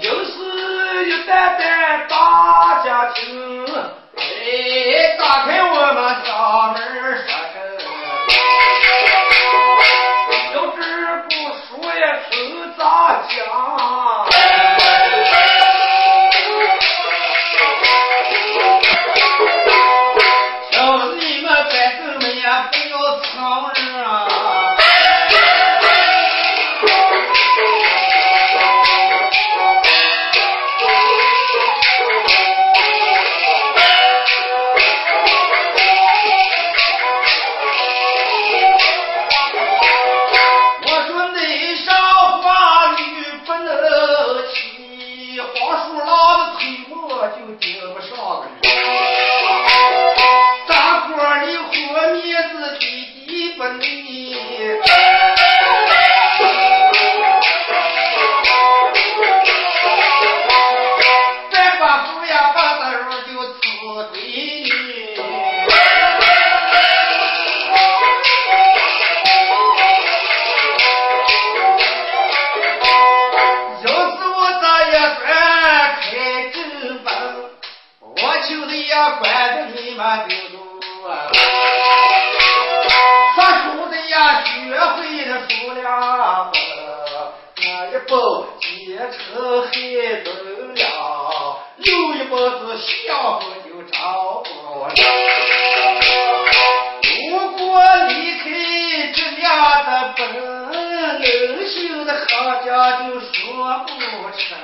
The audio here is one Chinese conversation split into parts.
又是一代代大家庭别走了，有一辈子相火就找不着。如果离开这俩的本，冷心的好家就说不成。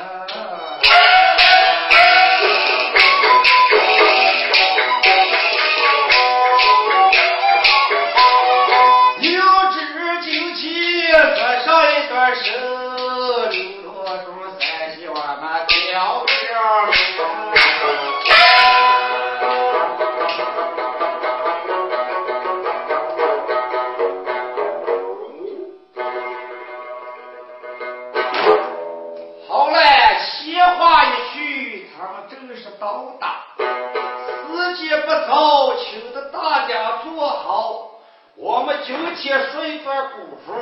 老大。时间不早，请的大家坐好。我们今天说一段古书，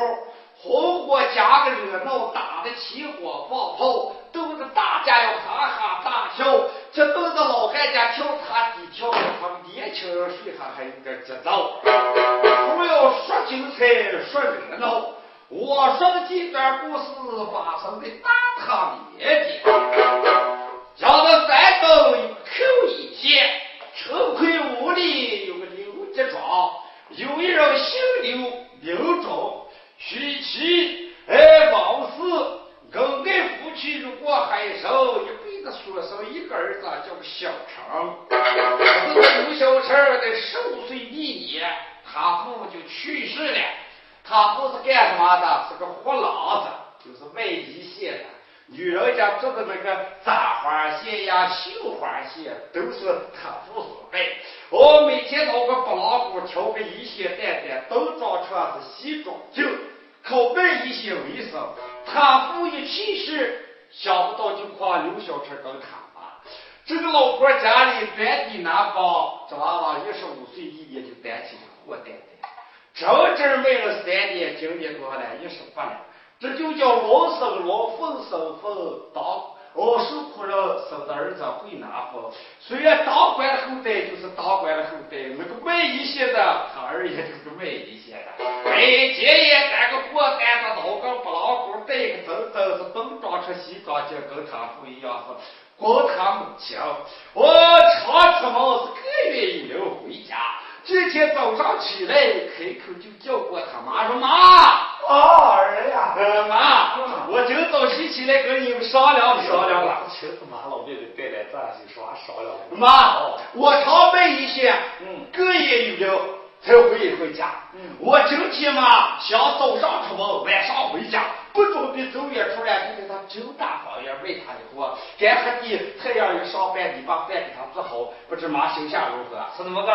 红火加个热闹，打的起火放炮，逗得大家要哈哈大笑。这逗得老汉家跳他几跳，他们年轻人谁还还应该知道。不要说精彩，说热闹。我说的这段故事发生的大唐年间。口口一见陈奎屋里有个刘家庄，有一人姓刘，名忠，娶妻哎，王氏，跟俺夫妻如果还生，一辈子说生一个儿子叫个小成。可是刘小成在十五岁那年，他父母就去世了。他父是干什么的？是个活老子，就是卖鱼蟹的。女人家做的那个扎花线呀、绣花线，都是他父所卖。我每天拿个拨浪鼓，挑个一些担担，都装穿是，西装就靠卖一些为生。他父一去世，想不到就夸刘小春跟他妈。这个老婆家里本地男方，这娃娃一十五岁，一年就担起个货担担，整整卖了三年，今年多了，一十八了。这就叫龙生龙凤生凤当我受苦人生的儿子会拿福虽然当官的后代就是当官的后代那个卖一些的他儿也就是卖一些的。哎今也干个破三的老高不老公带个噔噔是东装出西装就跟他不一样。是供他母亲我常出门是个月也要回家。今天早上起来开口就叫过他妈说妈哦，儿呀，呃妈，我今早起起来跟你们商量商量了。亲他妈老妹妹带来咱就说商量。妈，我常备一些，嗯，隔夜有了才回回家。嗯，我今天嘛想早上出门，晚上回家，不准备走远出来，就在他周大方院喂他一会干喝地，太阳一上班，你把饭给他做好，不知妈心下如何？是那么个。